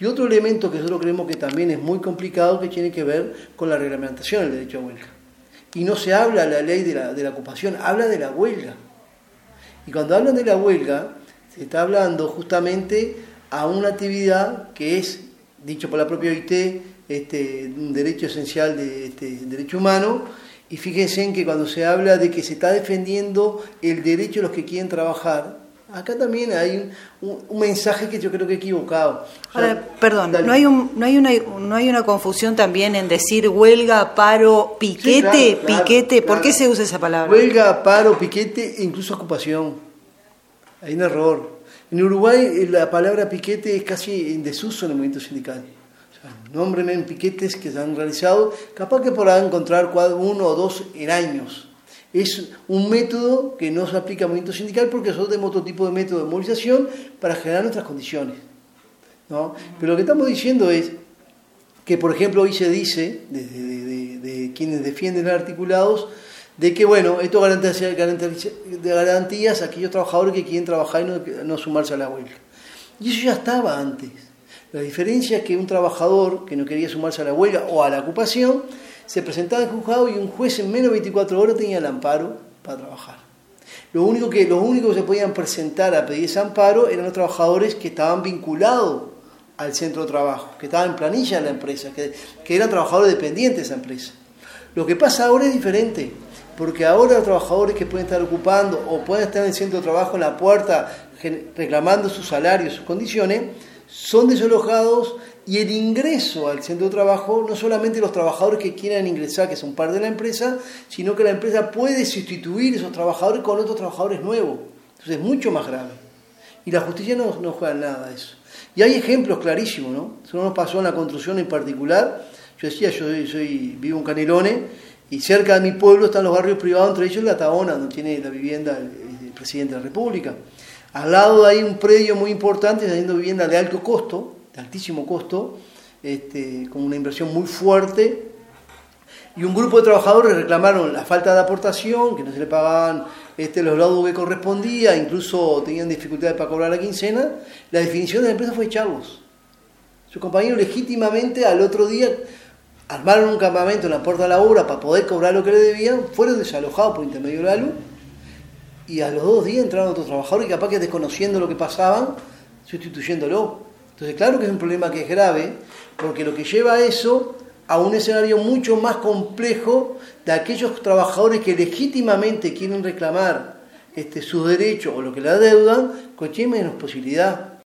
Y otro elemento que nosotros creemos que también es muy complicado, que tiene que ver con la reglamentación del derecho a huelga. Y no se habla la ley de la, de la ocupación, habla de la huelga. Y cuando hablan de la huelga, se está hablando justamente a una actividad que es, dicho por la propia OIT, este, un derecho esencial de este, derecho humano, y fíjense en que cuando se habla de que se está defendiendo el derecho de los que quieren trabajar, acá también hay un, mensaje que yo creo que he equivocado. perdón, ¿no hay, un, no, hay una, ¿no hay una confusión también en decir huelga, paro, piquete? piquete, ¿por qué se usa esa palabra? Huelga, paro, piquete e incluso ocupación. Hay un error. En Uruguay eh, la palabra piquete es casi en desuso en el movimiento sindical. O en piquetes que se han realizado, capaz que podrán encontrar uno o dos en años. Es un método que no se aplica al movimiento sindical porque nosotros tenemos otro tipo de método de movilización para generar nuestras condiciones. ¿no? Pero lo que estamos diciendo es que, por ejemplo, hoy se dice, de, quienes defienden articulados, de que, bueno, esto garantiza, garantías a aquellos trabajadores que quieren trabajar y no, no sumarse a la huelga. Y eso ya estaba antes. La diferencia es que un trabajador que no quería sumarse a la huelga o a la ocupación se presentaba en juzgado y un juez en menos de 24 horas tenía el amparo para trabajar. Lo único que, los únicos que se podían presentar a pedir ese amparo eran los trabajadores que estaban vinculados al centro de trabajo, que estaban en planilla de la empresa, que, que eran trabajadores dependientes de esa empresa. Lo que pasa ahora es diferente, porque ahora los trabajadores que pueden estar ocupando o pueden estar en el centro de trabajo en la puerta reclamando sus salarios, sus condiciones, son desalojados y el ingreso al centro de trabajo, no solamente los trabajadores que quieran ingresar, que son parte de la empresa, sino que la empresa puede sustituir esos trabajadores con otros trabajadores nuevos. Entonces es mucho más grave. Y la justicia no, no juega nada de eso. Y hay ejemplos clarísimos, ¿no? Eso nos pasó en la construcción en particular. Yo decía, yo vivo en Canelones y cerca de mi pueblo están los barrios privados, entre ellos la Tabona, donde tiene la vivienda el presidente de la República. Al lado hay un predio muy importante, haciendo vivienda de alto costo, de altísimo costo, este, con una inversión muy fuerte. Y un grupo de trabajadores reclamaron la falta de aportación, que no se le pagaban este, los laudos que correspondía, incluso tenían dificultades para cobrar la quincena. La definición de la empresa fue echarlos. Su compañero legítimamente al otro día armaron un campamento en la puerta de la obra para poder cobrar lo que le debían, fueron desalojados por intermedio de la luz y a los dos días entraron otros trabajadores y capaz que desconociendo lo que pasaban, sustituyéndolo. Entonces, claro que es un problema que es grave, porque lo que lleva a eso a un escenario mucho más complejo de aquellos trabajadores que legítimamente quieren reclamar este, sus derechos o lo que le adeudan, con menos posibilidad.